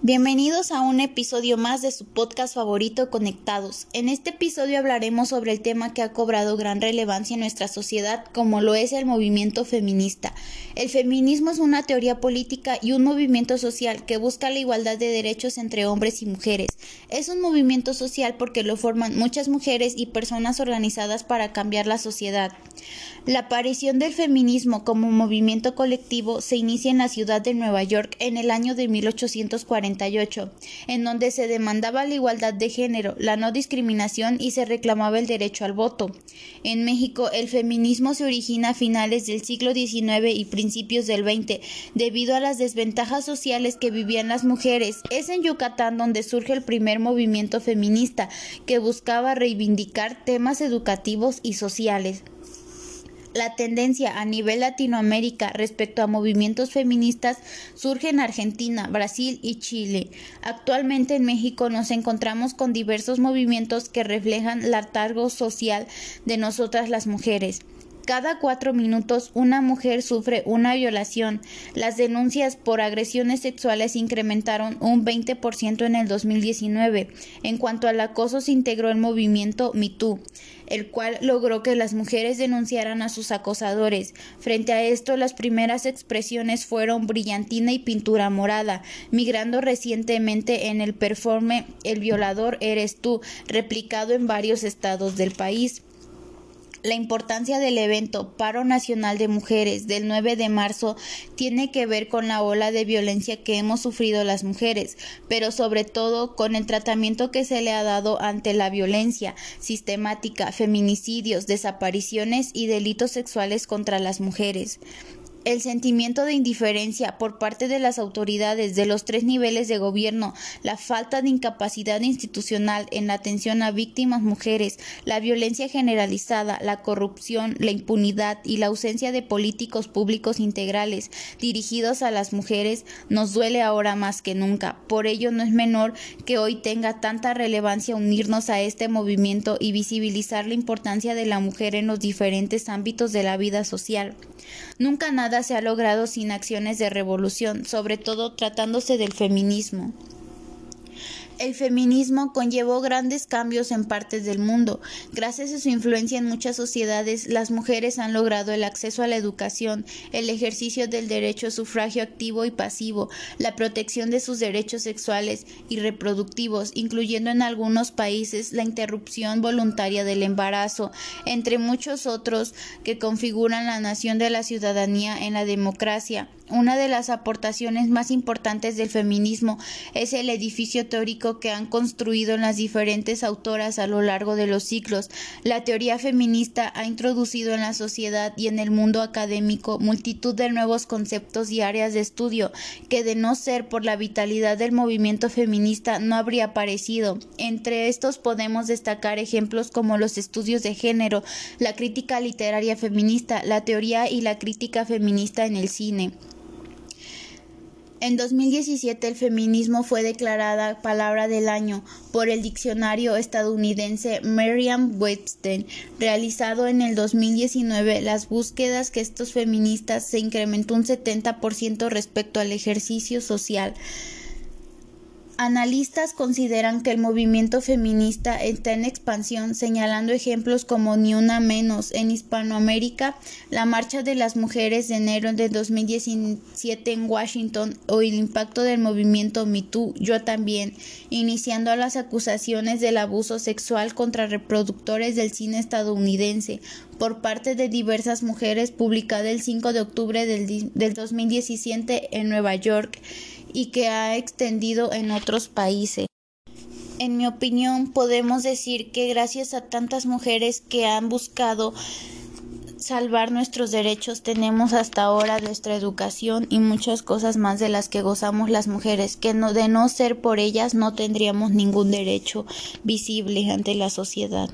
Bienvenidos a un episodio más de su podcast favorito Conectados. En este episodio hablaremos sobre el tema que ha cobrado gran relevancia en nuestra sociedad como lo es el movimiento feminista. El feminismo es una teoría política y un movimiento social que busca la igualdad de derechos entre hombres y mujeres. Es un movimiento social porque lo forman muchas mujeres y personas organizadas para cambiar la sociedad. La aparición del feminismo como movimiento colectivo se inicia en la ciudad de Nueva York en el año de 1848, en donde se demandaba la igualdad de género, la no discriminación y se reclamaba el derecho al voto. En México, el feminismo se origina a finales del siglo XIX y principios del XX, debido a las desventajas sociales que vivían las mujeres. Es en Yucatán donde surge el primer movimiento feminista, que buscaba reivindicar temas educativos y sociales. La tendencia a nivel Latinoamérica respecto a movimientos feministas surge en Argentina, Brasil y Chile. Actualmente en México nos encontramos con diversos movimientos que reflejan el hartazgo social de nosotras las mujeres. Cada cuatro minutos una mujer sufre una violación. Las denuncias por agresiones sexuales incrementaron un 20% en el 2019. En cuanto al acoso se integró el movimiento MeToo, el cual logró que las mujeres denunciaran a sus acosadores. Frente a esto, las primeras expresiones fueron brillantina y pintura morada, migrando recientemente en el performe El violador eres tú, replicado en varios estados del país. La importancia del evento Paro Nacional de Mujeres del 9 de marzo tiene que ver con la ola de violencia que hemos sufrido las mujeres, pero sobre todo con el tratamiento que se le ha dado ante la violencia sistemática, feminicidios, desapariciones y delitos sexuales contra las mujeres. El sentimiento de indiferencia por parte de las autoridades de los tres niveles de gobierno, la falta de incapacidad institucional en la atención a víctimas mujeres, la violencia generalizada, la corrupción, la impunidad y la ausencia de políticos públicos integrales dirigidos a las mujeres nos duele ahora más que nunca. Por ello no es menor que hoy tenga tanta relevancia unirnos a este movimiento y visibilizar la importancia de la mujer en los diferentes ámbitos de la vida social. Nunca nada se ha logrado sin acciones de revolución, sobre todo tratándose del feminismo. El feminismo conllevó grandes cambios en partes del mundo. Gracias a su influencia en muchas sociedades, las mujeres han logrado el acceso a la educación, el ejercicio del derecho a sufragio activo y pasivo, la protección de sus derechos sexuales y reproductivos, incluyendo en algunos países la interrupción voluntaria del embarazo, entre muchos otros que configuran la nación de la ciudadanía en la democracia. Una de las aportaciones más importantes del feminismo es el edificio teórico que han construido las diferentes autoras a lo largo de los siglos. La teoría feminista ha introducido en la sociedad y en el mundo académico multitud de nuevos conceptos y áreas de estudio que de no ser por la vitalidad del movimiento feminista no habría aparecido. Entre estos podemos destacar ejemplos como los estudios de género, la crítica literaria feminista, la teoría y la crítica feminista en el cine. En 2017 el feminismo fue declarada palabra del año por el diccionario estadounidense Merriam-Webster. Realizado en el 2019 las búsquedas que estos feministas se incrementó un 70% respecto al ejercicio social. Analistas consideran que el movimiento feminista está en expansión, señalando ejemplos como Ni Una Menos en Hispanoamérica, la Marcha de las Mujeres de enero de 2017 en Washington o el impacto del movimiento MeToo, Yo también, iniciando las acusaciones del abuso sexual contra reproductores del cine estadounidense por parte de diversas mujeres publicada el 5 de octubre del, del 2017 en Nueva York y que ha extendido en otros países. En mi opinión, podemos decir que gracias a tantas mujeres que han buscado salvar nuestros derechos tenemos hasta ahora nuestra educación y muchas cosas más de las que gozamos las mujeres, que no, de no ser por ellas no tendríamos ningún derecho visible ante la sociedad.